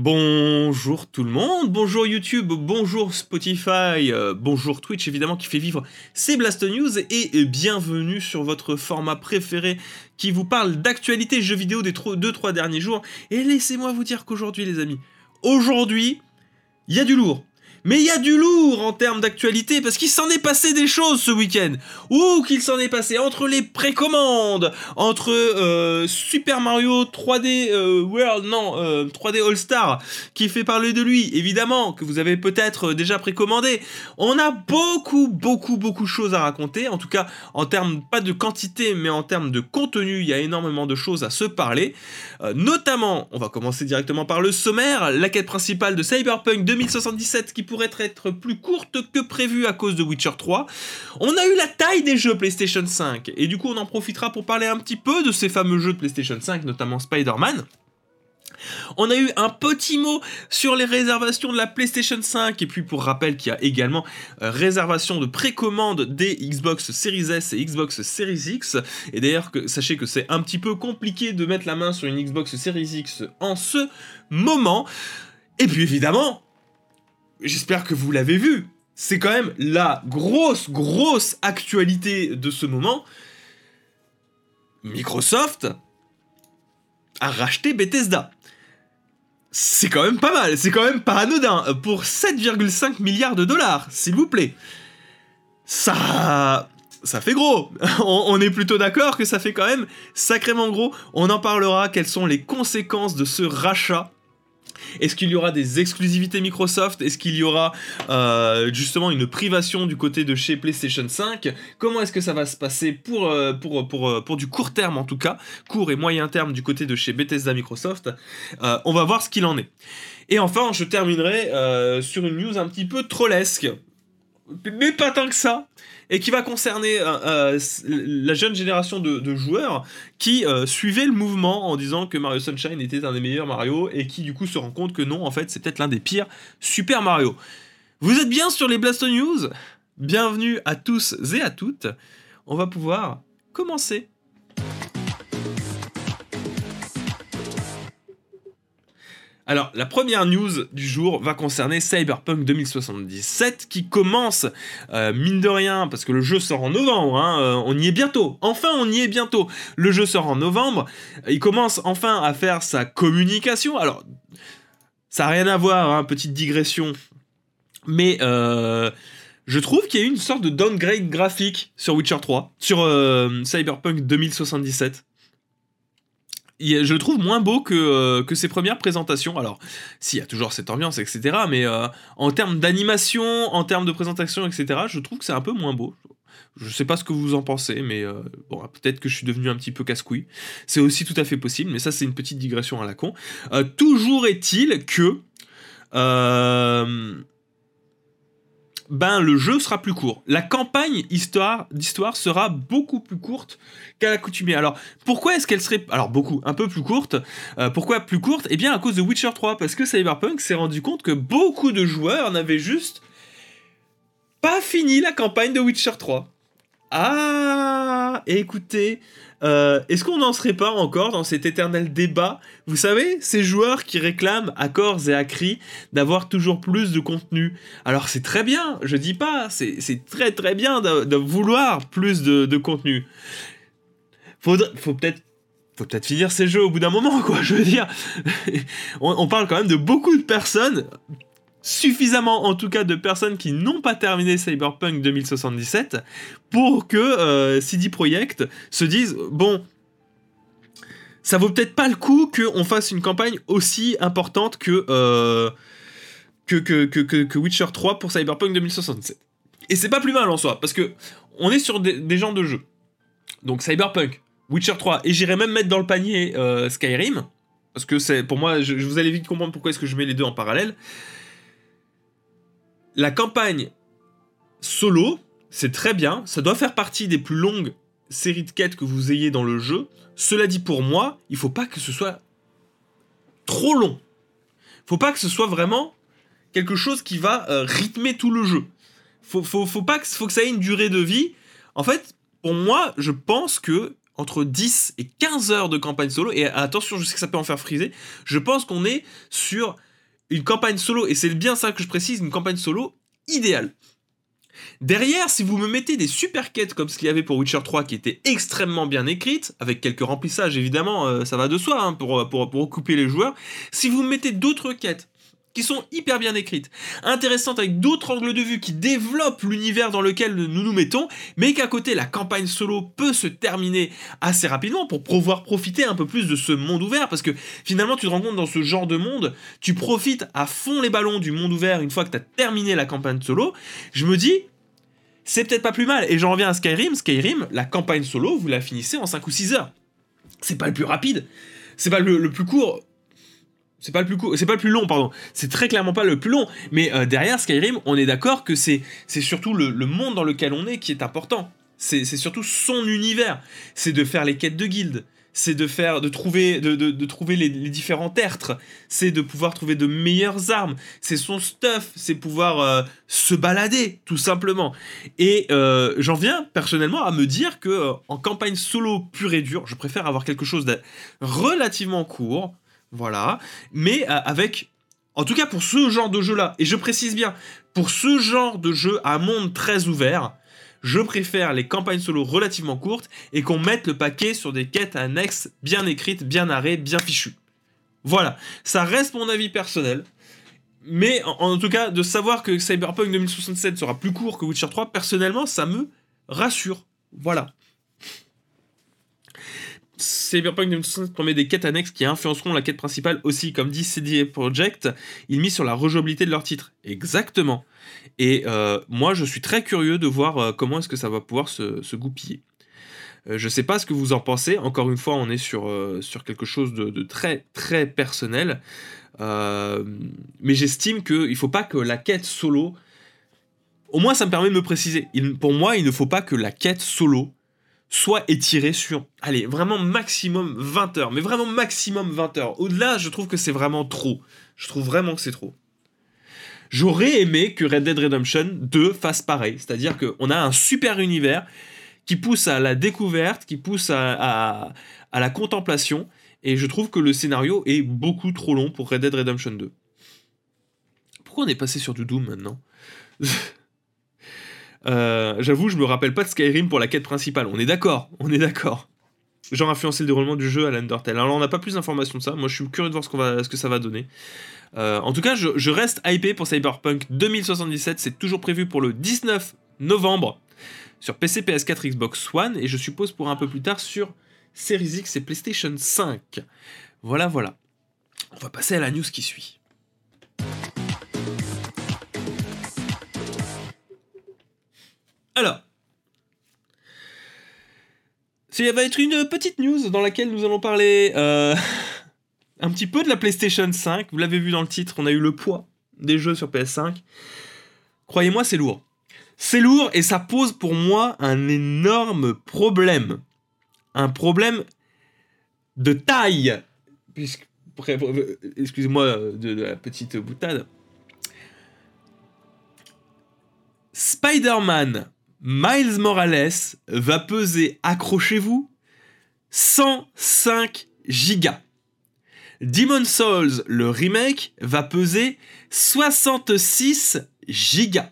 Bonjour tout le monde, bonjour YouTube, bonjour Spotify, euh, bonjour Twitch évidemment qui fait vivre ces Blast News et bienvenue sur votre format préféré qui vous parle d'actualité jeux vidéo des 2-3 derniers jours. Et laissez-moi vous dire qu'aujourd'hui les amis, aujourd'hui, il y a du lourd. Mais il y a du lourd en termes d'actualité parce qu'il s'en est passé des choses ce week-end. Ou qu'il s'en est passé entre les précommandes, entre euh, Super Mario 3D euh, World, non, 3D euh, All-Star, qui fait parler de lui, évidemment, que vous avez peut-être déjà précommandé. On a beaucoup, beaucoup, beaucoup de choses à raconter. En tout cas, en termes pas de quantité, mais en termes de contenu, il y a énormément de choses à se parler. notamment, on va commencer directement par le sommaire, la quête principale de Cyberpunk 2077 qui pourrait être plus courte que prévu à cause de Witcher 3. On a eu la taille des jeux PlayStation 5, et du coup on en profitera pour parler un petit peu de ces fameux jeux de PlayStation 5, notamment Spider-Man. On a eu un petit mot sur les réservations de la PlayStation 5 et puis pour rappel qu'il y a également euh, réservation de précommande des Xbox Series S et Xbox Series X et d'ailleurs sachez que c'est un petit peu compliqué de mettre la main sur une Xbox Series X en ce moment. Et puis évidemment, j'espère que vous l'avez vu, c'est quand même la grosse, grosse actualité de ce moment. Microsoft a racheté Bethesda. C'est quand même pas mal, c'est quand même pas anodin. Pour 7,5 milliards de dollars, s'il vous plaît. Ça... Ça fait gros. On est plutôt d'accord que ça fait quand même sacrément gros. On en parlera, quelles sont les conséquences de ce rachat est-ce qu'il y aura des exclusivités Microsoft? Est-ce qu'il y aura euh, justement une privation du côté de chez PlayStation 5 Comment est-ce que ça va se passer pour, euh, euh, pour, du court terme en tout cas, court et moyen terme du côté de chez Bethesda Microsoft? On va voir ce qu'il en est. Et enfin, je terminerai sur une news un petit peu trollesque. Mais pas tant que ça et qui va concerner euh, euh, la jeune génération de, joueurs qui euh, suivaient le mouvement en disant que Mario Sunshine était un des meilleurs Mario et qui du coup se rend compte que non, en fait, c'est peut-être l'un des pires Super Mario. Vous êtes bien sur les Blast News? Bienvenue à tous et à toutes. On va pouvoir commencer Alors, la première news du jour va concerner Cyberpunk 2077 qui commence, euh, mine de rien, parce que le jeu sort en novembre, hein, euh, on y est bientôt, enfin on y est bientôt, le jeu sort en novembre, il commence enfin à faire sa communication, alors ça n'a rien à voir, hein, petite digression, mais euh, je trouve qu'il y a eu une sorte de downgrade graphique sur Witcher 3, sur Cyberpunk 2077 je le trouve moins beau que, euh, que ses premières présentations. Alors, s'il y a toujours cette ambiance, etc. Mais euh, en termes d'animation, en termes de présentation, etc., je trouve que c'est un peu moins beau. Je sais pas ce que vous en pensez, mais euh, bon, peut-être que je suis devenu un petit peu casse-couille. C'est aussi tout à fait possible, mais ça, c'est une petite digression à la con. toujours est-il que ben le jeu sera plus court. La campagne histoire d'histoire sera beaucoup plus courte qu'à l'accoutumée. Alors pourquoi est-ce qu'elle serait alors beaucoup un peu plus courte euh, Pourquoi plus courte? Eh bien à cause de Witcher 3 parce que Cyberpunk s'est rendu compte que beaucoup de joueurs n'avaient juste pas fini la campagne de Witcher 3. Ah, écoutez, euh, est-ce qu'on n'en serait pas encore dans cet éternel débat? Vous savez, ces joueurs qui réclament à corps et à cri d'avoir toujours plus de contenu. Alors c'est très bien, je dis pas, c'est très très bien de, vouloir plus de, contenu. faut peut-être faut peut-être finir ces jeux au bout d'un moment, quoi. Je veux dire, on, parle quand même de beaucoup de personnes suffisamment en tout cas de personnes qui n'ont pas terminé Cyberpunk 2077 pour que euh, CD Projekt se dise bon ça vaut peut-être pas le coup qu'on fasse une campagne aussi importante que, euh, que, que, que, Witcher 3 pour Cyberpunk 2077. Et c'est pas plus mal en soi, parce que on est sur des, genres de jeux. Donc Cyberpunk, Witcher 3, et j'irais même mettre dans le panier euh, Skyrim, parce que c'est pour moi, je, vous allez vite comprendre pourquoi est-ce que je mets les deux en parallèle la campagne solo, c'est très bien, ça doit faire partie des plus longues séries de quêtes que vous ayez dans le jeu. Cela dit pour moi, il faut pas que ce soit trop long. Faut pas que ce soit vraiment quelque chose qui va euh, rythmer tout le jeu. Faut, faut, faut pas que ça ait une durée de vie. En fait, pour moi, je pense que entre 10 et 15 heures de campagne solo, et attention, je sais que ça peut en faire friser, je pense qu'on est sur une campagne solo, et c'est bien ça que je précise, une campagne solo idéale. Derrière, si vous me mettez des super quêtes comme ce qu'il y avait pour Witcher 3 qui était extrêmement bien écrites, avec quelques remplissages évidemment, euh, ça va de soi hein, pour, pour, pour occuper les joueurs, si vous me mettez d'autres quêtes sont hyper bien écrites, intéressantes avec d'autres angles de vue qui développent l'univers dans lequel nous nous mettons, mais qu'à côté la campagne solo peut se terminer assez rapidement pour pouvoir profiter un peu plus de ce monde ouvert, parce que finalement tu te rends compte dans ce genre de monde, tu profites à fond les ballons du monde ouvert une fois que tu as terminé la campagne solo, je me dis, c'est peut-être pas plus mal. Et j'en reviens à Skyrim, Skyrim, la campagne solo, vous la finissez en 5 ou 6 heures. C'est pas le plus rapide, c'est pas le plus court, c'est pas le plus c'est pas le plus long, pardon. C'est très clairement pas le plus long. Mais euh, derrière Skyrim, on est d'accord que c'est c'est surtout le, monde dans lequel on est qui est important. C'est surtout son univers. C'est de faire les quêtes de guildes. C'est de faire, de trouver, de, de, trouver les, différents tertres. C'est de pouvoir trouver de meilleures armes. C'est son stuff. C'est pouvoir euh, se balader, tout simplement. Et euh, j'en viens personnellement à me dire que en campagne solo pure et dure, je préfère avoir quelque chose de relativement court voilà. Mais euh, avec, en tout cas pour ce genre de jeu-là, et je précise bien, pour ce genre de jeu à monde très ouvert, je préfère les campagnes solo relativement courtes et qu'on mette le paquet sur des quêtes annexes bien écrites, bien narrées, bien fichues. Voilà, ça reste mon avis personnel. Mais en, tout cas, de savoir que Cyberpunk 2067 sera plus court que Witcher 3, personnellement, ça me rassure. Voilà. Cyberpunk 2077 promet des quêtes annexes qui influenceront la quête principale aussi, comme dit CD Projekt, ils misent sur la rejouabilité de leur titre. Exactement. Et euh, moi, je suis très curieux de voir euh, comment est-ce que ça va pouvoir se, goupiller. Euh, je sais pas ce que vous en pensez. Encore une fois, on est sur, sur quelque chose de, très très personnel. mais j'estime qu'il ne faut pas que la quête solo. Au moins, ça me permet de me préciser. pour moi, il ne faut pas que la quête solo soit étiré sur, allez, vraiment maximum 20 heures, mais vraiment maximum 20 heures. Au-delà, je trouve que c'est vraiment trop. Je trouve vraiment que c'est trop. J'aurais aimé que Red Dead Redemption 2 fasse pareil, c'est-à-dire qu'on a un super univers qui pousse à la découverte, qui pousse à, la contemplation, et je trouve que le scénario est beaucoup trop long pour Red Dead Redemption 2. Pourquoi on est passé sur du Doom maintenant? Euh, j'avoue, je me rappelle pas de Skyrim pour la quête principale. On est d'accord, on est d'accord. Genre influencer le déroulement du jeu à l'Undertale. Alors on n'a pas plus d'informations de ça. Moi, je suis curieux de voir ce, va, ce que ça va donner. Euh, en tout cas, je, reste hypé pour Cyberpunk 2077. C'est toujours prévu pour le 19 novembre sur PC, PS4, Xbox One et je suppose pour un peu plus tard sur Series X et PlayStation 5. Voilà, voilà. On va passer à la news qui suit. Alors, ça va être une petite news dans laquelle nous allons parler euh, un petit peu de la PlayStation 5. Vous l'avez vu dans le titre, on a eu le poids des jeux sur PS5. Croyez-moi, c'est lourd. C'est lourd et ça pose pour moi un énorme problème. Un problème de taille. excusez-moi de la petite boutade. Spider-Man Miles Morales va peser, accrochez-vous, 105 gigas. Demon Souls, le remake, va peser 66 gigas.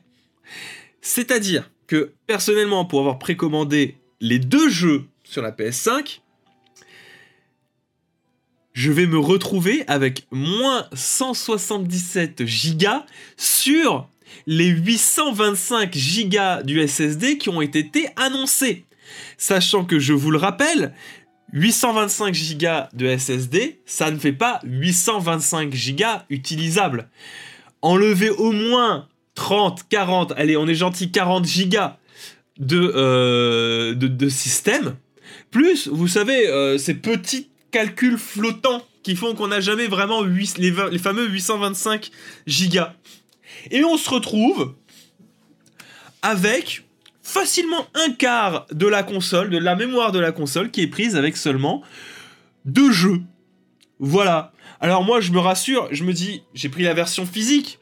C'est-à-dire que personnellement, pour avoir précommandé les deux jeux sur la PS5, je vais me retrouver avec moins 177 gigas sur les 825 gigas du SSD qui ont été annoncés. Sachant que je vous le rappelle, 825 gigas de SSD, ça ne fait pas 825 gigas utilisables. Enlevez au moins 30, 40, allez, on est gentil, 40 gigas de, euh, de, système. Plus, vous savez, euh, ces petits calculs flottants qui font qu'on n'a jamais vraiment les, les fameux 825 gigas. Et on se retrouve avec facilement un quart de la console, de la mémoire de la console, qui est prise avec seulement deux jeux. Voilà. Alors moi, je me rassure, je me dis, j'ai pris la version physique.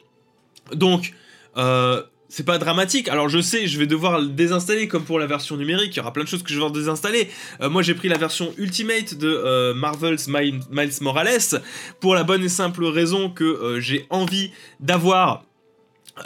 Donc, euh, c'est pas dramatique. Alors je sais, je vais devoir le désinstaller comme pour la version numérique. Il y aura plein de choses que je vais désinstaller. Euh, moi j'ai pris la version Ultimate de euh, Marvel's Miles Morales pour la bonne et simple raison que j'ai envie d'avoir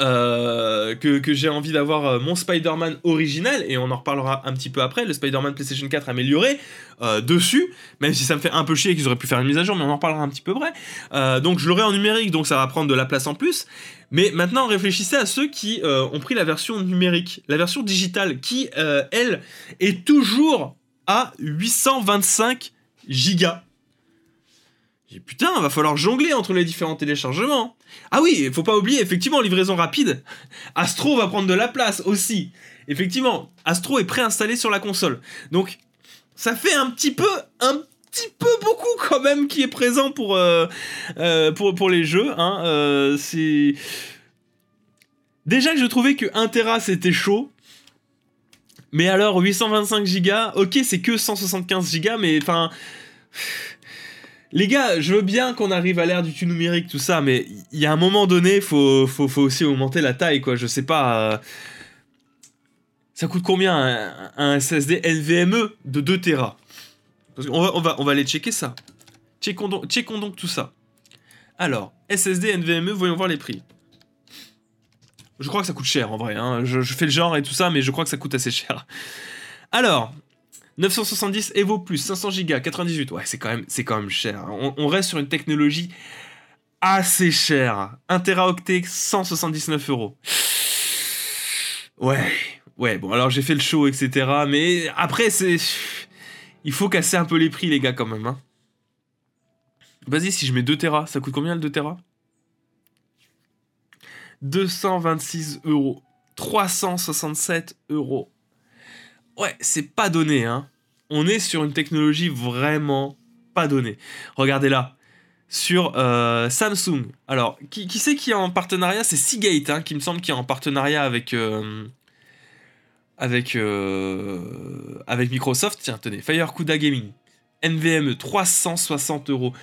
euh, que, j'ai envie d'avoir euh, mon Spider-Man original, et on en reparlera un petit peu après, le Spider-Man PlayStation 4 amélioré euh, dessus, même si ça me fait un peu chier qu'ils auraient pu faire une mise à jour, mais on en reparlera un petit peu après. donc je l'aurai en numérique, donc ça va prendre de la place en plus. Mais maintenant, réfléchissez à ceux qui ont pris la version numérique, la version digitale, qui, elle, est toujours à 825 gigas. Putain, va falloir jongler entre les différents téléchargements. Ah oui, faut pas oublier, effectivement, livraison rapide. Astro va prendre de la place aussi. Effectivement, Astro est préinstallé sur la console. Donc, ça fait un petit peu, un petit peu beaucoup quand même qui est présent pour, euh, euh, pour, pour, les jeux. Hein. Euh, c'est... Déjà que je trouvais que 1 Tera c'était chaud. Mais alors 825 Go, ok c'est que 175 Go, mais enfin... Les gars, je veux bien qu'on arrive à l'ère du tout numérique, tout ça, mais il y a un moment donné, faut, faut, aussi augmenter la taille, quoi. Je sais pas. Euh, ça coûte combien un, SSD NVMe de 2 Tera? On va, on aller checker ça. Checkons donc, checkons donc tout ça. Alors, SSD NVMe, voyons voir les prix. Je crois que ça coûte cher en vrai. Hein. Je, je, fais le genre et tout ça, mais je crois que ça coûte assez cher. Alors, 970 Evo Plus, 500 Go, 98. Ouais, c'est quand même, c'est quand même cher. Hein. On, reste sur une technologie assez chère. 1 Teraoctet, 179 euros. Ouais, ouais. Bon, alors j'ai fait le show, etc. Mais après, c'est, il faut casser un peu les prix, les gars, quand même. Hein. Vas-y, si je mets 2 Tera, ça coûte combien le 2 Tera 226 euros. 367 euros ouais, c'est pas donné, hein. On est sur une technologie vraiment pas donnée. Regardez là, sur euh, Samsung. Alors, qui, qui c'est qui est en partenariat? C'est Seagate, hein, qui me semble qui est en partenariat avec euh, avec euh, avec Microsoft. Tiens, tenez, FireCuda Gaming, NVMe 360 euros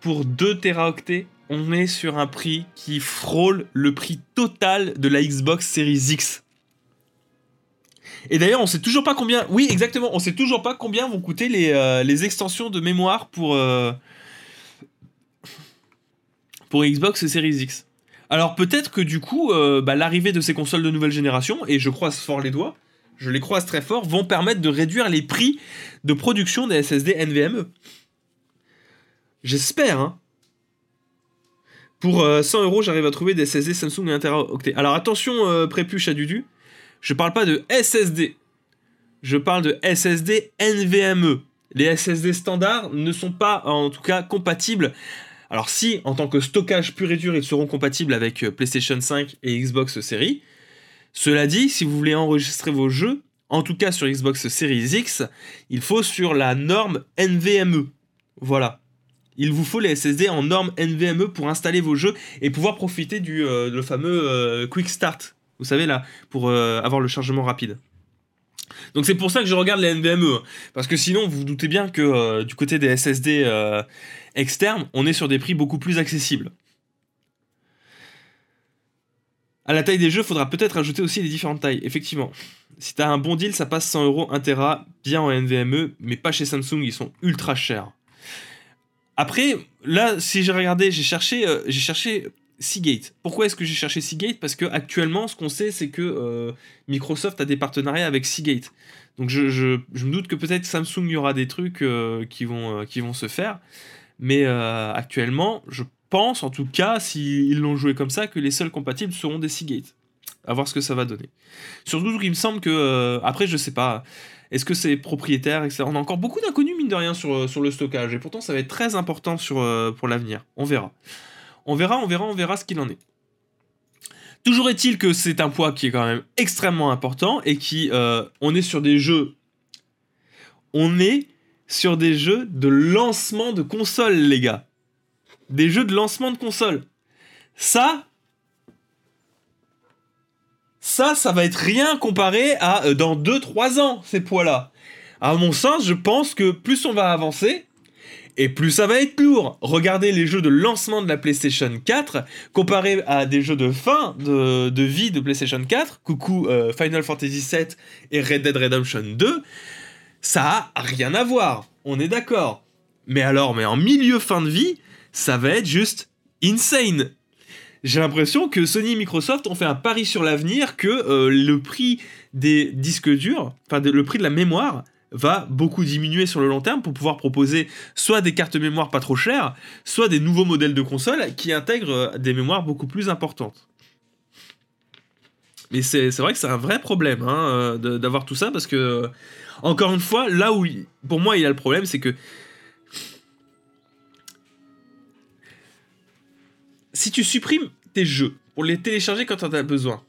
pour 2 Teraoctets. On est sur un prix qui frôle le prix total de la Xbox Series X. Et d'ailleurs, on sait toujours pas combien. Oui, exactement. On sait toujours pas combien vont coûter les, euh, extensions de mémoire pour euh, pour Xbox Series X. Alors peut-être que du coup, euh, bah, l'arrivée de ces consoles de nouvelle génération, et je croise fort les doigts, je les croise très fort, vont permettre de réduire les prix de production des SSD NVMe. J'espère, hein. Pour 100 euros, j'arrive à trouver des SSD Samsung 1 Teraoctet. Alors attention, prépuche à Dudu. Je parle pas de SSD. Je parle de SSD NVMe. Les SSD standards ne sont pas, en tout cas, compatibles. Alors si, en tant que stockage pur et dur, ils seront compatibles avec euh, PlayStation 5 et Xbox Series. Cela dit, si vous voulez enregistrer vos jeux, en tout cas sur Xbox Series X, il faut sur la norme NVMe. Voilà. Il vous faut les SSD en norme NVMe pour installer vos jeux et pouvoir profiter du euh, fameux euh, Quick Start vous savez là, pour euh, avoir le chargement rapide. Donc c'est pour ça que je regarde les NVMe, hein. parce que sinon vous vous doutez bien que euh, du côté des SSD euh, externes, on est sur des prix beaucoup plus accessibles. À la taille des jeux, faudra peut-être ajouter aussi les différentes tailles, effectivement. Si t'as un bon deal, ça passe 100 euros 1 Tera, bien en NVMe, mais pas chez Samsung, ils sont ultra chers. Après, là, si j'ai regardé, j'ai cherché, j'ai cherché Seagate. Pourquoi est-ce que j'ai cherché Seagate? Parce que actuellement, ce qu'on sait, c'est que euh, Microsoft a des partenariats avec Seagate. Donc je, me doute que peut-être Samsung y aura des trucs euh, qui, vont, euh, qui vont se faire. Mais actuellement, je pense en tout cas, s'ils l'ont joué comme ça, que les seuls compatibles seront des Seagate. À voir ce que ça va donner. Surtout qu'il me semble que. après, je sais pas. Est-ce que c'est propriétaire, etc. On a encore beaucoup d'inconnus, mine de rien, sur, sur le stockage. Et pourtant, ça va être très important sur, pour l'avenir. On verra. On verra, on verra, on verra ce qu'il en est. Toujours est-il que c'est un poids qui est quand même extrêmement important et qui, euh, on est sur des jeux, on est sur des jeux de lancement de console, les gars. Des jeux de lancement de console. Ça, ça, ça va être rien comparé à euh, dans 2-3 ans, ces poids-là. À mon sens, je pense que plus on va avancer, Et plus ça va être lourd. Regardez les jeux de lancement de la PlayStation 4 comparés à des jeux de fin de, vie de PlayStation 4. Coucou euh, Final Fantasy VII et Red Dead Redemption 2. Ça a rien à voir. On est d'accord. Mais alors, mais en milieu fin de vie, ça va être juste insane. J'ai l'impression que Sony et Microsoft ont fait un pari sur l'avenir que euh, le prix des disques durs, enfin le prix de la mémoire, va beaucoup diminuer sur le long terme pour pouvoir proposer soit des cartes mémoire pas trop chères, soit des nouveaux modèles de consoles qui intègrent euh, des mémoires beaucoup plus importantes. Mais c'est vrai que c'est un vrai problème hein, euh, d'avoir tout ça parce que, encore une fois, là où pour moi il y a le problème, c'est que si tu supprimes tes jeux pour les télécharger quand tu en as besoin,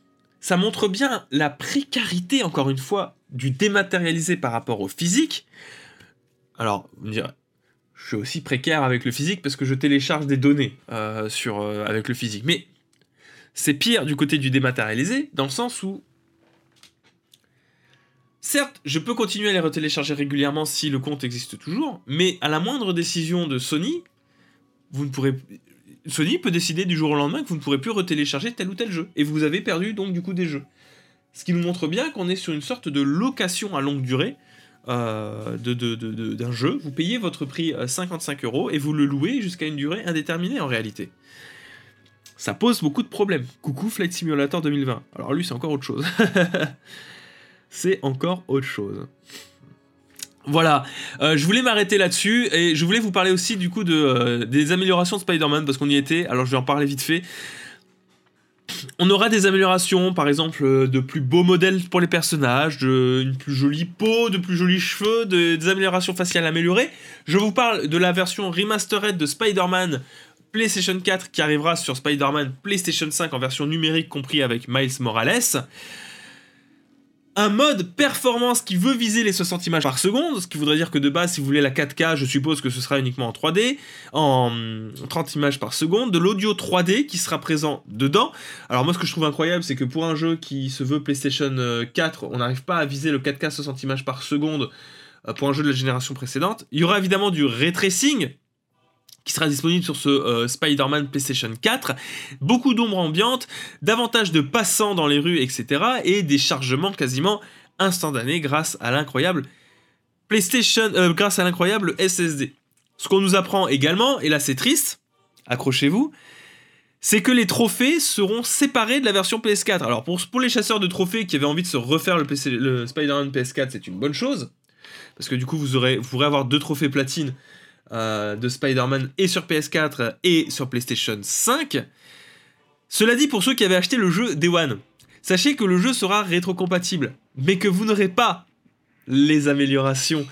ça montre bien la précarité, encore une fois, du dématérialisé par rapport au physique. Alors, vous me direz, je suis aussi précaire avec le physique parce que je télécharge des données euh, sur, euh, avec le physique. Mais c'est pire du côté du dématérialisé, dans le sens où, certes, je peux continuer à les retélécharger régulièrement si le compte existe toujours, mais à la moindre décision de Sony, vous ne pourrez Sony peut décider du jour au lendemain que vous ne pourrez plus retélécharger tel ou tel jeu. Et vous avez perdu donc du coup des jeux. Ce qui nous montre bien qu'on est sur une sorte de location à longue durée euh, d'un jeu. Vous payez votre prix 55 euh, euros et vous le louez jusqu'à une durée indéterminée en réalité. Ça pose beaucoup de problèmes. Coucou Flight Simulator 2020. Alors lui c'est encore autre chose. c'est encore autre chose. Voilà, euh, je voulais m'arrêter là-dessus et je voulais vous parler aussi du coup euh, des améliorations de Spider-Man parce qu'on y était, alors je vais en parler vite fait. On aura des améliorations, par exemple, euh, de plus beaux modèles pour les personnages, de, une plus jolie peau, de plus jolis cheveux, des améliorations faciales améliorées. Je vous parle de la version remastered de Spider-Man PlayStation 4 qui arrivera sur Spider-Man PlayStation 5 en version numérique compris avec Miles Morales un mode performance qui veut viser les 60 images par seconde, ce qui voudrait dire que de base, si vous voulez la 4K, je suppose que ce sera uniquement en 3D, en 30 images par seconde, de l'audio 3D qui sera présent dedans. Alors moi, ce que je trouve incroyable, c'est que pour un jeu qui se veut PlayStation 4, on n'arrive pas à viser le 4K 60 images par seconde euh, pour un jeu de la génération précédente. Il y aura évidemment du ray qui sera disponible sur ce euh, Spider-Man PlayStation 4. Beaucoup d'ombre ambiante, davantage de passants dans les rues, etc. Et des chargements quasiment instantanés grâce à l'incroyable PlayStation, euh, grâce à l'incroyable SSD. Ce qu'on nous apprend également, et là c'est triste, accrochez-vous, c'est que les trophées seront séparés de la version PS4. Alors pour, les chasseurs de trophées qui avaient envie de se refaire le, le Spider-Man PS4, c'est une bonne chose. Parce que du coup, vous, aurez, vous pourrez avoir deux trophées platine euh, de Spider-Man et sur PS4 et sur PlayStation 5. Cela dit, pour ceux qui avaient acheté le jeu Day One, sachez que le jeu sera rétrocompatible, mais que vous n'aurez pas les améliorations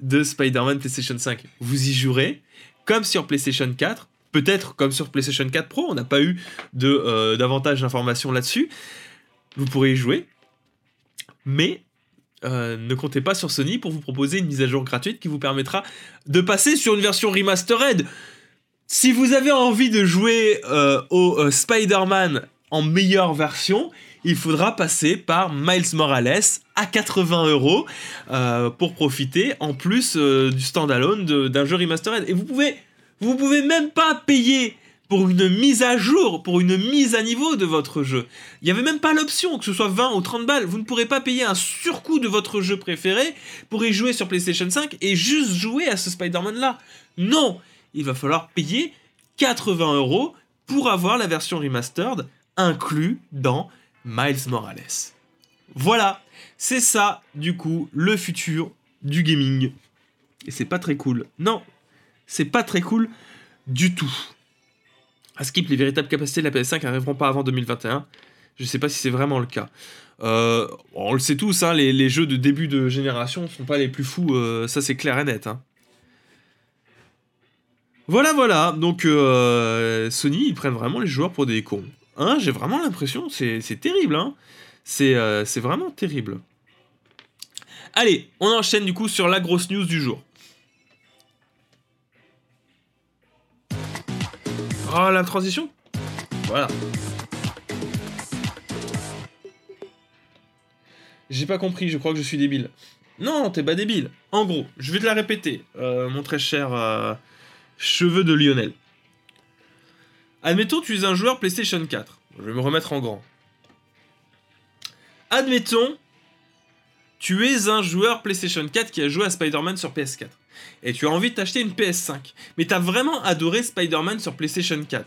de Spider-Man PlayStation 5. Vous y jouerez comme sur PlayStation 4, peut-être comme sur PlayStation 4 Pro, on n'a pas eu euh, davantage d'informations là-dessus. Vous pourrez y jouer, mais euh, ne comptez pas sur Sony pour vous proposer une mise à jour gratuite qui vous permettra de passer sur une version remastered. Si vous avez envie de jouer euh, au euh, Spider-Man en meilleure version, il faudra passer par Miles Morales à 80 euros pour profiter en plus du standalone d'un jeu remastered. Et vous pouvez, vous pouvez même pas payer pour une mise à jour, pour une mise à niveau de votre jeu. Il n'y avait même pas l'option que ce soit 20 ou 30 balles. Vous ne pourrez pas payer un surcoût de votre jeu préféré pour y jouer sur PlayStation 5 et juste jouer à ce Spider-Man là. Non, il va falloir payer 80 euros pour avoir la version remastered inclus dans Miles Morales. Voilà, c'est ça du coup le futur du gaming. Et c'est pas très cool. Non, c'est pas très cool du tout. À skip, les véritables capacités de la PS5 n'arriveront pas avant 2021. Je ne sais pas si c'est vraiment le cas. Euh, on le sait tous, hein, les, jeux de début de génération ne sont pas les plus fous, euh, ça c'est clair et net. Hein. Voilà, voilà, donc euh, Sony, ils prennent vraiment les joueurs pour des cons. Hein, J'ai vraiment l'impression, c'est terrible, hein. c'est vraiment terrible. Allez, on enchaîne du coup sur la grosse news du jour. Oh, la transition Voilà. J'ai pas compris, je crois que je suis débile. Non, t'es pas débile. En gros, je vais te la répéter, euh, mon très cher euh, cheveux de Lionel. Admettons, tu es un joueur PlayStation 4. Je vais me remettre en grand. Admettons, tu es un joueur PlayStation 4 qui a joué à Spider-Man sur PS4. Et tu as envie de t'acheter une PS5. Mais tu as vraiment adoré Spider-Man sur PlayStation 4.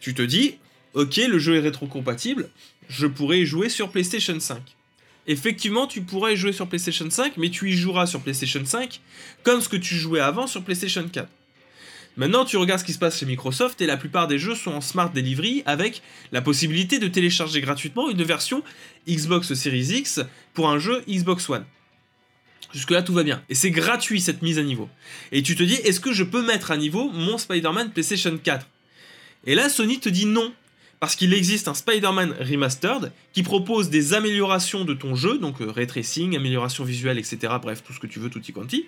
Tu te dis, ok, le jeu est rétrocompatible, je pourrais y jouer sur PlayStation 5. Effectivement, tu pourrais y jouer sur PlayStation 5, mais tu y joueras sur PlayStation 5 comme ce que tu jouais avant sur PlayStation 4. Maintenant, tu regardes ce qui se passe chez Microsoft et la plupart des jeux sont en Smart Delivery avec la possibilité de télécharger gratuitement une version Xbox Series X pour un jeu Xbox One. Jusque-là, tout va bien. Et c'est gratuit cette mise à niveau. Et tu te dis, est-ce que je peux mettre à niveau mon Spider-Man PlayStation 4 Et là, Sony te dit non. Parce qu'il existe un Spider-Man Remastered qui propose des améliorations de ton jeu, donc euh, ray tracing, amélioration visuelle, etc. Bref, tout ce que tu veux, tout y quanti.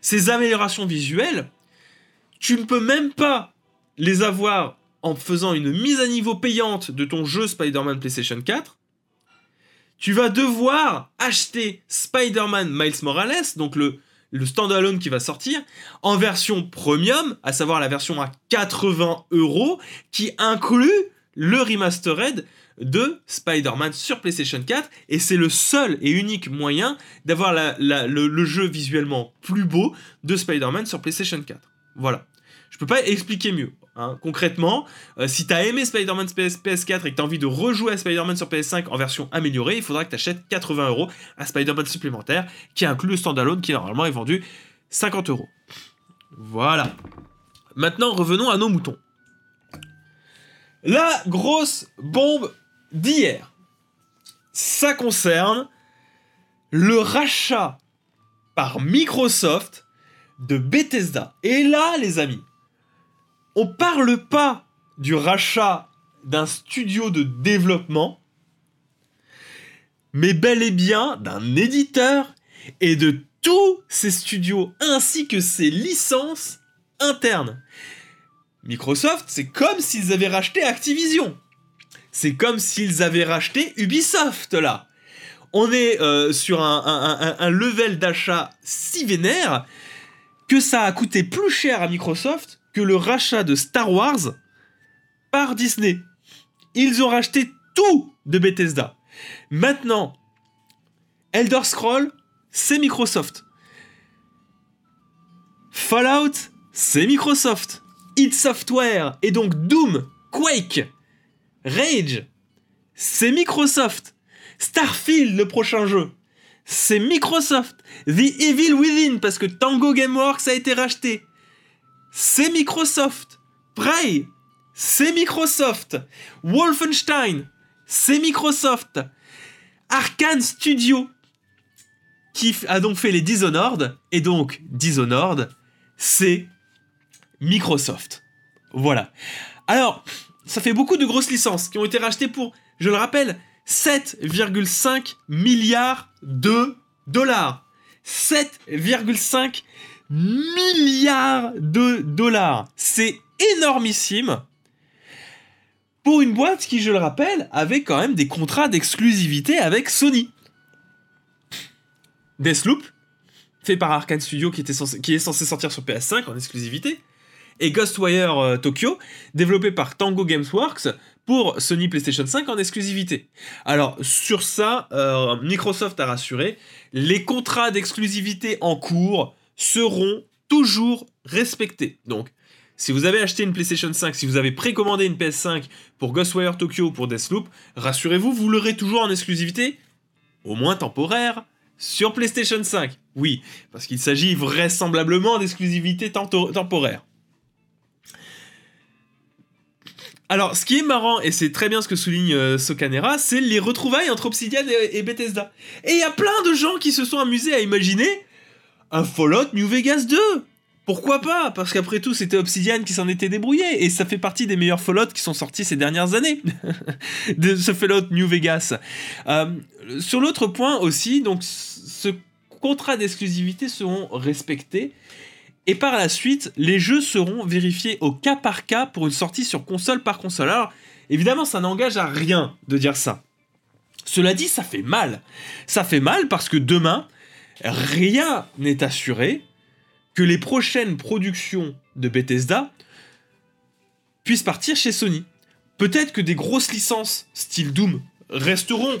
Ces améliorations visuelles, tu ne peux même pas les avoir en faisant une mise à niveau payante de ton jeu Spider-Man PlayStation 4. Tu vas devoir acheter Spider-Man Miles Morales, donc le, le standalone qui va sortir, en version premium, à savoir la version à 80 euros, qui inclut le remastered de Spider-Man sur PlayStation 4 et c'est le seul et unique moyen d'avoir le, jeu visuellement plus beau de Spider-Man sur PlayStation 4. Voilà. Je peux pas expliquer mieux. Hein. Concrètement, euh, si tu as aimé Spider-Man PS4 et que tu as envie de rejouer à Spider-Man sur PS5 en version améliorée, il faudra que tu achètes 80 euros à Spider-Man supplémentaire qui inclut le standalone qui normalement est vendu 50 euros. Voilà. Maintenant, revenons à nos moutons. La grosse bombe d'hier, ça concerne le rachat par Microsoft de Bethesda. Et là, les amis, on parle pas du rachat d'un studio de développement, mais bel et bien d'un éditeur et de tous ses studios ainsi que ses licences internes. Microsoft, c'est comme s'ils avaient racheté Activision. C'est comme s'ils avaient racheté Ubisoft là. On est euh, sur un, un level d'achat si vénère que ça a coûté plus cher à Microsoft le rachat de Star Wars par Disney. Ils ont racheté tout de Bethesda. Maintenant, Elder Scroll, c'est Microsoft. Fallout, c'est Microsoft. It Software et donc Doom, Quake, Rage, c'est Microsoft. Starfield, le prochain jeu, c'est Microsoft. The Evil Within, parce que Tango Gameworks a été racheté c'est Microsoft. Prey, c'est Microsoft. Wolfenstein, c'est Microsoft. Arkane Studio, qui a donc fait les Dishonored, et donc Dishonored, c'est Microsoft. Voilà. Alors, ça fait beaucoup de grosses licences qui ont été rachetées pour, je le rappelle, 7,5 milliards de dollars. 7,5 milliards de dollars. C'est énormissime pour une boîte qui, je le rappelle, avait quand même des contrats d'exclusivité avec Sony. Deathloop, fait par Arkane Studio qui, est censé sortir sur PS5 en exclusivité, et Ghostwire euh, Tokyo, développé par Tango Gamesworks pour Sony PlayStation 5 en exclusivité. Alors sur ça, euh, Microsoft a rassuré, les contrats d'exclusivité en cours seront toujours respectés. Donc, si vous avez acheté une PlayStation 5, si vous avez précommandé une PS5 pour Ghostwire Tokyo ou pour Deathloop, rassurez-vous, vous l'aurez toujours en exclusivité, au moins temporaire, sur PlayStation 5. Oui, parce qu'il s'agit vraisemblablement d'exclusivité temporaire. Alors, ce qui est marrant, et c'est très bien ce que souligne euh, Sokanera, c'est les retrouvailles entre Obsidian et Bethesda. Et il y a plein de gens qui se sont amusés à imaginer un Fallout New Vegas 2 pourquoi pas? Parce qu'après tout, c'était Obsidian qui s'en était débrouillé, et ça fait partie des meilleurs Fallout qui sont sortis ces dernières années, de ce Fallout New Vegas. Euh, sur l'autre point aussi, donc, ce contrat d'exclusivité seront respectés, et par la suite, les jeux seront vérifiés au cas par cas pour une sortie sur console par console. Alors, évidemment, ça n'engage à rien de dire ça. Cela dit, ça fait mal. Ça fait mal parce que demain, rien n'est assuré que les prochaines productions de Bethesda puissent partir chez Sony. Peut-être que des grosses licences style Doom resteront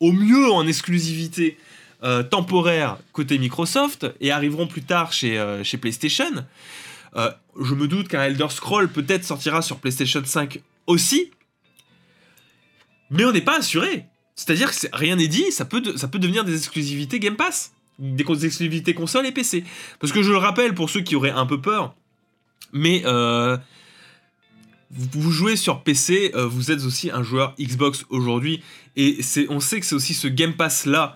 au mieux en exclusivité euh, temporaire côté Microsoft et arriveront plus tard chez, euh, PlayStation. Euh, je me doute qu'un Elder Scroll peut-être sortira sur PlayStation 5 aussi. Mais on n'est pas assuré. C'est-à-dire que rien n'est dit, ça peut, devenir des exclusivités Game Pass. Des exclusivités console et PC. Parce que je le rappelle pour ceux qui auraient un peu peur, mais vous jouez sur PC, vous êtes aussi un joueur Xbox aujourd'hui, et on sait que c'est aussi ce Game Pass là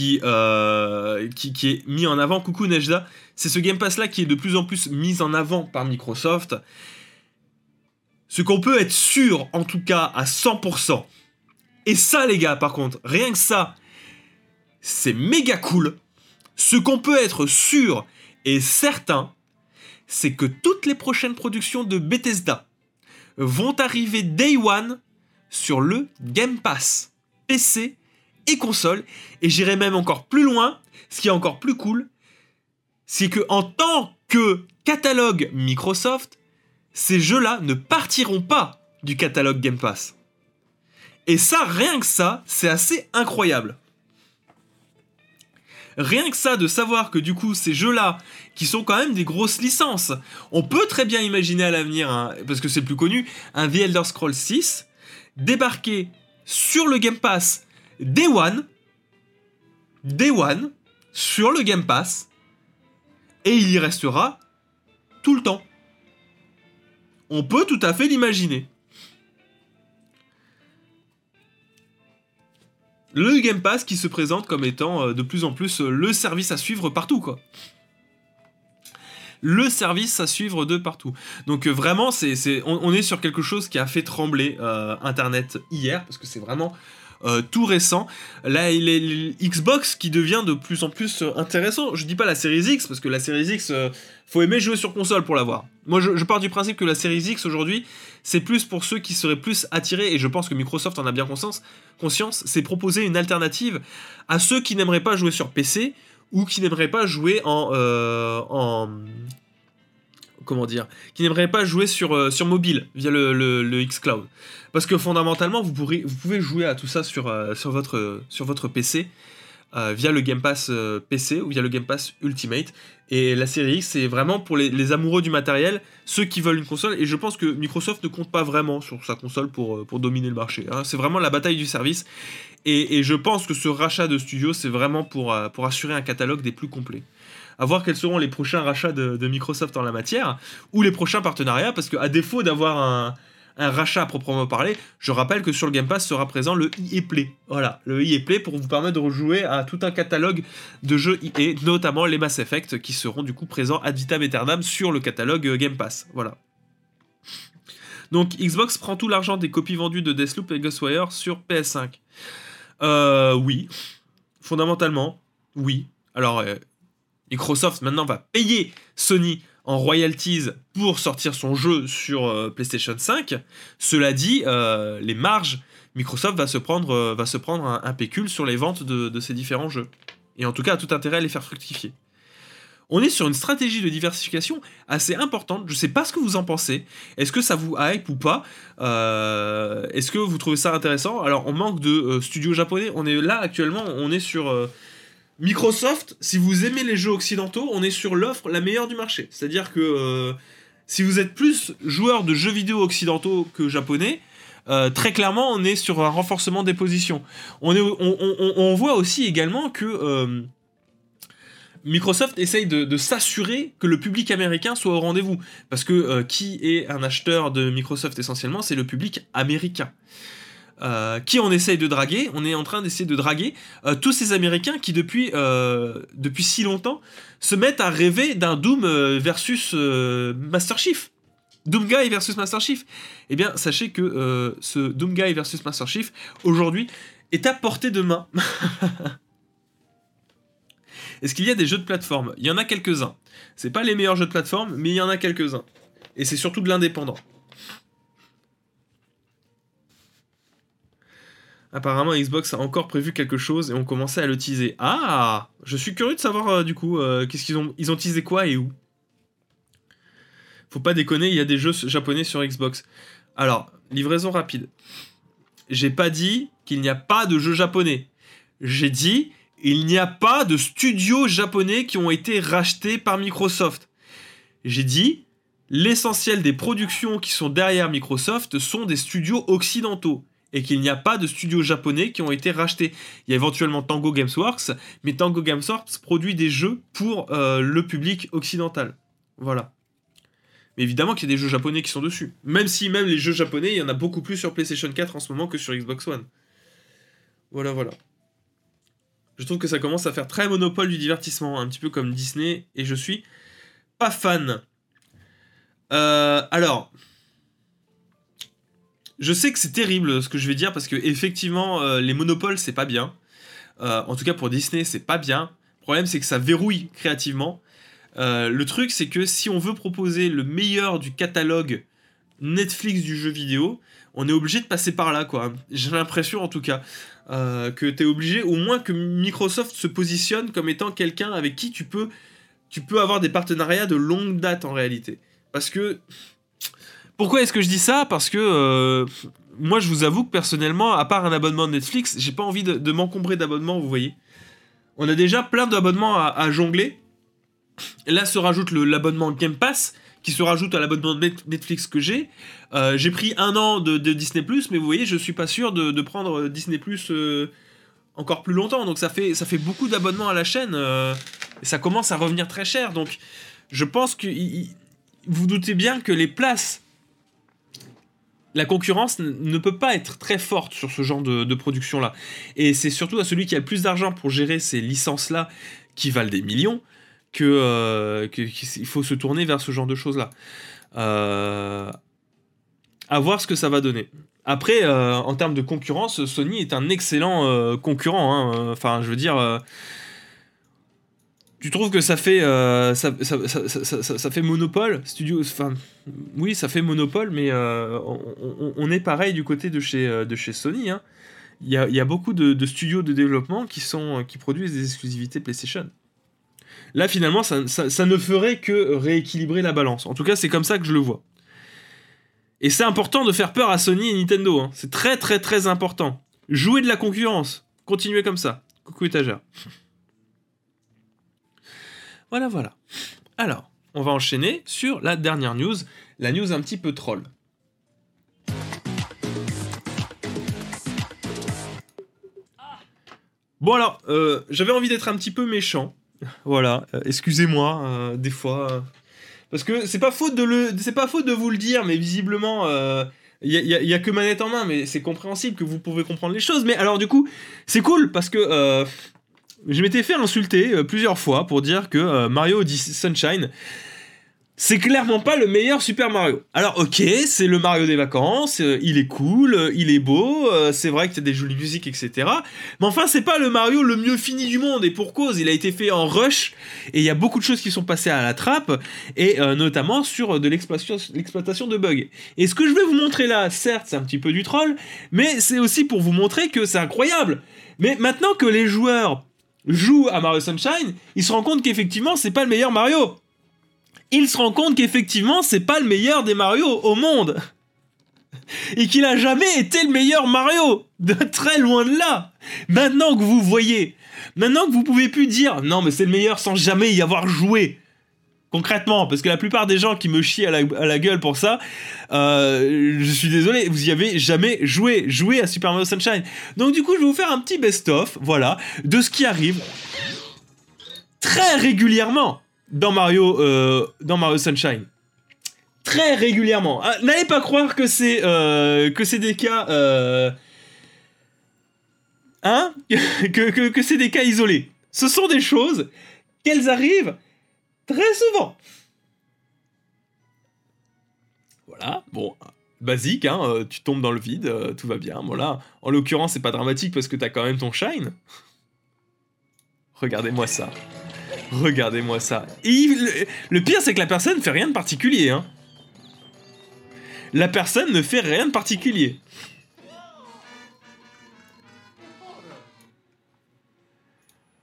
euh, qui, qui, est mis en avant. Coucou Nejda, c'est ce Game Pass là qui est de plus en plus mis en avant par Microsoft. Ce qu'on peut être sûr, en tout cas à 100%. Et ça les gars, par contre, rien que ça, c'est méga cool. Ce qu'on peut être sûr et certain, c'est que toutes les prochaines productions de Bethesda vont arriver day one sur le Game Pass PC et console. Et j'irai même encore plus loin, ce qui est encore plus cool, c'est que en tant que catalogue Microsoft, ces jeux-là ne partiront pas du catalogue Game Pass. Et ça, rien que ça, c'est assez incroyable. Rien que ça, de savoir que du coup, ces jeux-là, qui sont quand même des grosses licences, on peut très bien imaginer à l'avenir, hein, parce que c'est plus connu, un The Elder Scrolls 6 débarquer sur le Game Pass Day One, Day One, sur le Game Pass, et il y restera tout le temps. On peut tout à fait l'imaginer. Le Game Pass qui se présente comme étant euh, de plus en plus euh, le service à suivre partout, quoi. Le service à suivre de partout. Donc euh, vraiment, c'est, on, est sur quelque chose qui a fait trembler Internet hier, parce que c'est vraiment euh, tout récent. Là, il est Xbox qui devient de plus en plus euh, intéressant. Je dis pas la Series X, parce que la Series X, euh, faut aimer jouer sur console pour l'avoir. Moi, je, pars du principe que la Series X aujourd'hui, c'est plus pour ceux qui seraient plus attirés, et je pense que Microsoft en a bien conscience, conscience c'est proposer une alternative à ceux qui n'aimeraient pas jouer sur PC ou qui n'aimeraient pas jouer en, en comment dire, qui n'aimeraient pas jouer sur, sur mobile via le, le, le xCloud. Parce que fondamentalement, vous, vous pouvez jouer à tout ça sur, euh, sur, votre, sur votre PC euh, via le Game Pass euh, PC ou via le Game Pass Ultimate. Et la série X, c'est vraiment pour les, amoureux du matériel, ceux qui veulent une console. Et je pense que Microsoft ne compte pas vraiment sur sa console pour, pour dominer le marché. Hein. C'est vraiment la bataille du service. Et, je pense que ce rachat de studio, c'est vraiment pour, pour assurer un catalogue des plus complets à voir quels seront les prochains rachats de, Microsoft en la matière, ou les prochains partenariats, parce qu'à défaut d'avoir un, un rachat à proprement parler, je rappelle que sur le Game Pass sera présent le EA Play. Voilà, le EA Play pour vous permettre de rejouer à tout un catalogue de jeux EA, notamment les Mass Effect qui seront du coup présents ad vitam aeternam sur le catalogue euh, Game Pass. Voilà. Donc Xbox prend tout l'argent des copies vendues de Deathloop et Ghostwire sur PS5. Euh, oui. Fondamentalement, oui. Alors, euh, Microsoft maintenant va payer Sony en royalties pour sortir son jeu sur euh, PlayStation 5. Cela dit, euh, les marges, Microsoft va se prendre, euh, un, pécule sur les ventes de, ces différents jeux. Et en tout cas, a tout intérêt à les faire fructifier. On est sur une stratégie de diversification assez importante. Je ne sais pas ce que vous en pensez. Est-ce que ça vous hype ou pas? Est-ce que vous trouvez ça intéressant? Alors, on manque de studios japonais. On est là actuellement, on est sur Microsoft, si vous aimez les jeux occidentaux, on est sur l'offre la meilleure du marché. C'est-à-dire que euh, si vous êtes plus joueur de jeux vidéo occidentaux que japonais, euh, très clairement, on est sur un renforcement des positions. On, voit aussi également que euh, Microsoft essaye de s'assurer que le public américain soit au rendez-vous. Parce que qui est un acheteur de Microsoft essentiellement C'est le public américain. Euh, qui on essaye de draguer On est en train d'essayer de draguer euh, tous ces Américains qui depuis, euh, depuis si longtemps se mettent à rêver d'un Doom versus Master Chief. Doom Guy versus Master Chief. Eh bien, sachez que ce Doom Guy versus Master Chief, aujourd'hui, est à portée de main. Est-ce qu'il y a des jeux de plateforme? Il y en a quelques-uns. C'est pas les meilleurs jeux de plateforme, mais il y en a quelques-uns. Et c'est surtout de l'indépendant. Apparemment, Xbox a encore prévu quelque chose et ont commencé à le teaser. Ah Je suis curieux de savoir euh, du coup, euh, qu'est-ce qu'ils ont. Ils ont teasé quoi et où? Faut pas déconner, il y a des jeux japonais sur Xbox. Alors, livraison rapide. J'ai pas dit qu'il n'y a pas de jeux japonais. J'ai dit il n'y a pas de studios japonais qui ont été rachetés par Microsoft. J'ai dit l'essentiel des productions qui sont derrière Microsoft sont des studios occidentaux et qu'il n'y a pas de studios japonais qui ont été rachetés. Il y a éventuellement Tango Gamesworks, mais Tango Gamesworks produit des jeux pour euh, le public occidental. Voilà. Mais évidemment qu'il y a des jeux japonais qui sont dessus. Même si même les jeux japonais, il y en a beaucoup plus sur PlayStation 4 en ce moment que sur Xbox One. Voilà, voilà. Je trouve que ça commence à faire très monopole du divertissement, un petit peu comme Disney, et je suis pas fan. Euh, alors, je sais que c'est terrible ce que je vais dire parce que effectivement euh, les monopoles c'est pas bien. Euh, en tout cas pour Disney c'est pas bien. Le problème c'est que ça verrouille créativement. Euh, le truc c'est que si on veut proposer le meilleur du catalogue Netflix du jeu vidéo, on est obligé de passer par là quoi. J'ai l'impression en tout cas que tu es obligé au moins que Microsoft se positionne comme étant quelqu'un avec qui tu peux avoir des partenariats de longue date en réalité. Parce que pourquoi est-ce que je dis ça? Parce que euh, moi, je vous avoue que personnellement, à part un abonnement de Netflix, j'ai pas envie de, m'encombrer d'abonnements, vous voyez. On a déjà plein d'abonnements à, jongler. là se rajoute l'abonnement Game Pass, qui se rajoute à l'abonnement de Netflix que j'ai. Euh, j'ai pris un an de, Disney ⁇ mais vous voyez, je suis pas sûr de, prendre Disney ⁇ euh, encore plus longtemps. Donc ça fait, ça fait beaucoup d'abonnements à la chaîne. et ça commence à revenir très cher. Donc je pense que... vous doutez bien que les places la concurrence ne peut pas être très forte sur ce genre de, production-là. Et c'est surtout à celui qui a le plus d'argent pour gérer ces licences-là, qui valent des millions, que, euh, qu'il faut se tourner vers ce genre de choses-là. Euh, à voir ce que ça va donner. Après, euh, en termes de concurrence, Sony est un excellent concurrent. Hein. Enfin, je veux dire tu trouves que ça fait euh, ça, fait monopole oui ça fait monopole mais euh, on, est pareil du côté de chez euh, de chez Sony hein. il, y a, beaucoup de, studios de développement qui sont qui produisent des exclusivités PlayStation. Là finalement ça, ne ferait que rééquilibrer la balance. En tout cas c'est comme ça que je le vois. Et c'est important de faire peur à Sony et Nintendo hein. c'est très très très important. Jouer de la concurrence. Continuez comme ça. Coucou étagère voilà, voilà. Alors, on va enchaîner sur la dernière news, la news un petit peu troll. Bon alors, euh, j'avais envie d'être un petit peu méchant. Voilà, euh, excusez-moi, euh, des fois. parce que c'est pas faute de pas faute de vous le dire, mais visiblement, il y, a que manette en main, mais c'est compréhensible que vous pouvez comprendre les choses. Mais alors du coup, c'est cool parce que je m'étais fait insulter euh, plusieurs fois pour dire que euh, Mario Odyssey Sunshine c'est clairement pas le meilleur Super Mario. Alors ok, c'est le Mario des vacances, euh, il est cool, il est beau, c'est vrai qu'il y a des jolies musiques, etc. Mais enfin, c'est pas le Mario le mieux fini du monde, et pour cause, il a été fait en rush, et il y a beaucoup de choses qui sont passées à la trappe, et notamment sur de l'exploitation de bugs. Et ce que je vais vous montrer là, certes, c'est un petit peu du troll, mais c'est aussi pour vous montrer que c'est incroyable. Mais maintenant que les joueurs joue à Mario Sunshine, il se rend compte qu'effectivement, c'est pas le meilleur Mario. Il se rend compte qu'effectivement, c'est pas le meilleur des Mario au monde. Et qu'il a jamais été le meilleur Mario. De très loin de là. Maintenant que vous voyez, maintenant que vous pouvez plus dire non, mais c'est le meilleur sans jamais y avoir joué. Concrètement, parce que la plupart des gens qui me chient à la, gueule pour ça, euh, je suis désolé, vous y avez jamais joué, à Super Mario Sunshine. Donc du coup, je vais vous faire un petit best-of, voilà, de ce qui arrive très régulièrement dans Mario, euh, Sunshine. Très régulièrement. Ah, n'allez pas croire que c'est euh, des cas, hein, que, que, que c'est des cas isolés. Ce sont des choses qu'elles arrivent Très souvent. Voilà, bon, basique, hein, euh, tu tombes dans le vide, euh, tout va bien. Voilà, en l'occurrence, c'est pas dramatique parce que t'as quand même ton shine. Regardez-moi ça. Regardez-moi ça. Le, pire, c'est que la personne ne fait rien de particulier. Hein. La personne ne fait rien de particulier.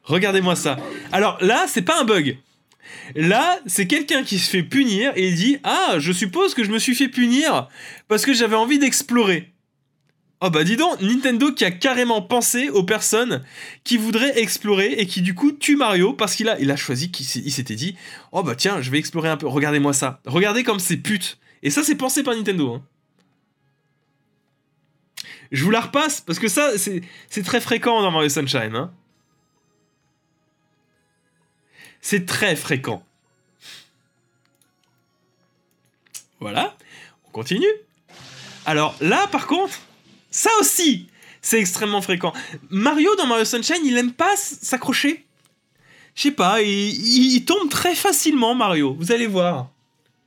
Regardez-moi ça. Alors là, c'est pas un bug. Là, c'est quelqu'un qui se fait punir et il dit Ah, je suppose que je me suis fait punir parce que j'avais envie d'explorer. Oh bah dis donc, Nintendo qui a carrément pensé aux personnes qui voudraient explorer et qui du coup tuent Mario parce qu'il a, il a choisi, qu'il s'était dit Oh bah tiens, je vais explorer un peu, regardez-moi ça. Regardez comme c'est pute. Et ça, c'est pensé par Nintendo. Hein. Je vous la repasse parce que ça, c'est très fréquent dans Mario Sunshine. Hein. C'est très fréquent. Voilà, on continue. Alors là, par contre, ça aussi, c'est extrêmement fréquent. Mario, dans Mario Sunshine, il aime pas s'accrocher. Je sais pas, il, tombe très facilement, Mario. Vous allez voir.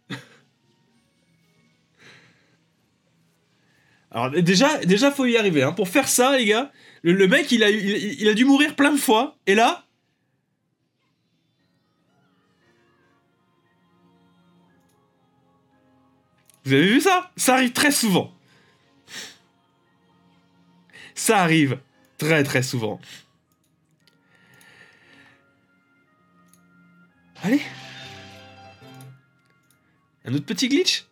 Alors déjà, déjà faut y arriver. Hein. Pour faire ça, les gars, le, mec, il a, il a dû mourir plein de fois. Et là, Vous avez vu ça? Ça arrive très souvent. Ça arrive très très souvent. Allez. Un autre petit glitch?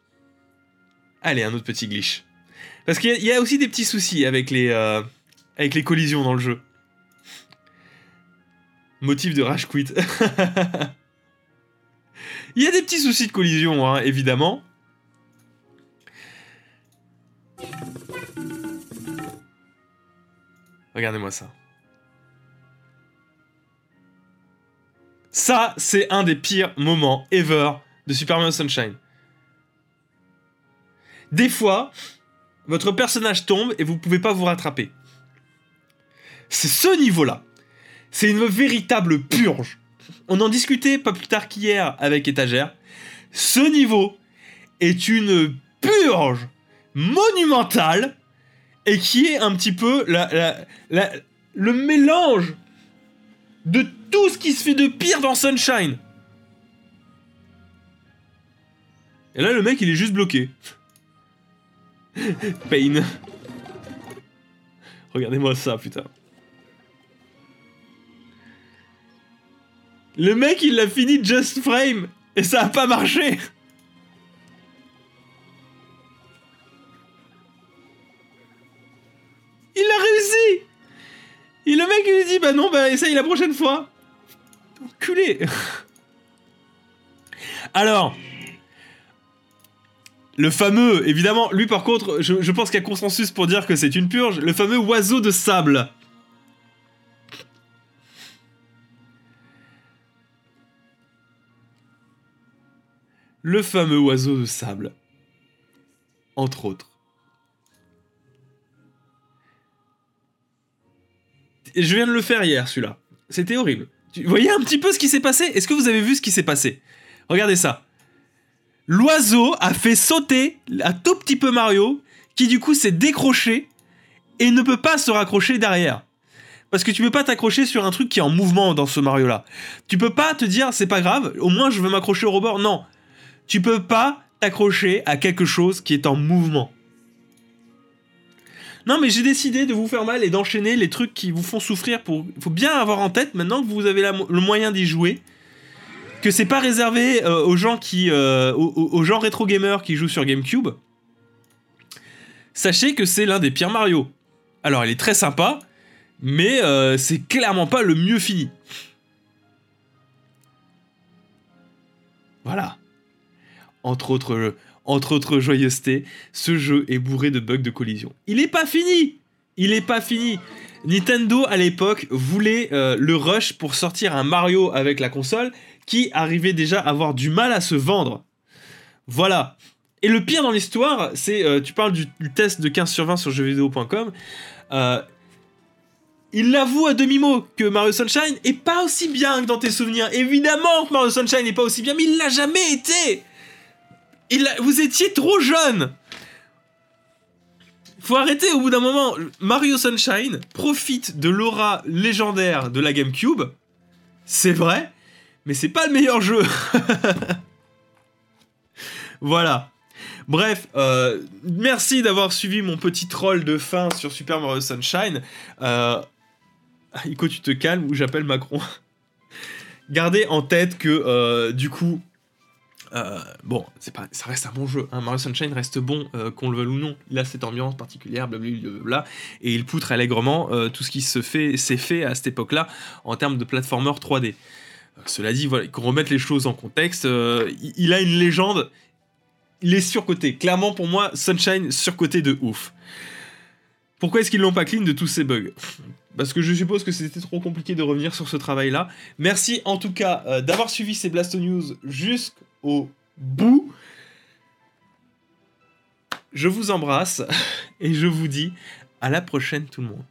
Allez, un autre petit glitch. Parce qu'il y, a aussi des petits soucis avec les, euh, avec les collisions dans le jeu. Motif de rage quit. Il y a des petits soucis de collision, hein, évidemment. Regardez-moi ça. Ça, c'est un des pires moments ever de Super Mario Sunshine. Des fois, votre personnage tombe et vous pouvez pas vous rattraper. C'est ce niveau-là. C'est une véritable purge. On en discutait pas plus tard qu'hier avec Étagère. Ce niveau est une purge monumentale et qui est un petit peu le mélange de tout ce qui se fait de pire dans Sunshine. Et là, le mec, il est juste bloqué. Pain. Regardez-moi ça, putain. Le mec, il l'a fini Just Frame et ça a pas marché. Il a réussi Et le mec, il lui dit, bah non, bah essaye la prochaine fois. Enculé Alors, le fameux, évidemment, lui par contre, je, je pense qu'il y a consensus pour dire que c'est une purge, le fameux oiseau de sable. Le fameux oiseau de sable. Entre autres. Je viens de le faire hier, celui-là. C'était horrible. Vous voyez un petit peu ce qui s'est passé? Est-ce que vous avez vu ce qui s'est passé? Regardez ça. L'oiseau a fait sauter un tout petit peu Mario, qui du coup s'est décroché et ne peut pas se raccrocher derrière. Parce que tu peux pas t'accrocher sur un truc qui est en mouvement dans ce Mario là. Tu peux pas te dire c'est pas grave, au moins je veux m'accrocher au rebord. Non. Tu peux pas t'accrocher à quelque chose qui est en mouvement. Non, mais j'ai décidé de vous faire mal et d'enchaîner les trucs qui vous font souffrir. Pour, faut bien avoir en tête maintenant que vous avez le moyen d'y jouer, que c'est pas réservé euh, aux gens qui, euh, aux, gens rétro gamers qui jouent sur GameCube. Sachez que c'est l'un des pires Mario. Alors, il est très sympa, mais euh, c'est clairement pas le mieux fini. Voilà. Entre autres entre autres joyeusetés, ce jeu est bourré de bugs de collision. Il n'est pas fini Il est pas fini Nintendo, à l'époque, voulait euh, le rush pour sortir un Mario avec la console qui arrivait déjà à avoir du mal à se vendre. Voilà. Et le pire dans l'histoire, c'est, euh, tu parles du, test de 15 sur 20 sur jeuxvideo.com, euh, il l'avoue à demi-mot que Mario Sunshine est pas aussi bien que dans tes souvenirs. Évidemment que Mario Sunshine n'est pas aussi bien, mais il l'a jamais été vous étiez trop jeune faut arrêter au bout d'un moment. Mario Sunshine profite de l'aura légendaire de la GameCube. C'est vrai, mais c'est pas le meilleur jeu. voilà. Bref, euh, merci d'avoir suivi mon petit troll de fin sur Super Mario Sunshine. Euh, Ico, tu te calmes ou j'appelle Macron? Gardez en tête que, euh, du coup, euh, bon, c'est pas, ça reste un bon jeu. Hein. Mario Sunshine reste bon, euh, qu'on le veuille ou non. Il a cette ambiance particulière, blablabla, et il poutre allègrement euh, tout ce qui se fait, s'est fait à cette époque-là en termes de platformer 3D. cela dit, qu'on remette les choses en contexte, il, il a une légende. Il est surcoté. Clairement, pour moi, Sunshine surcoté de ouf. Pourquoi est-ce qu'ils l'ont pas clean de tous ces bugs? Parce que je suppose que c'était trop compliqué de revenir sur ce travail-là. Merci en tout cas d'avoir suivi ces Blasto News jusqu'au bout. Je vous embrasse et je vous dis à la prochaine tout le monde.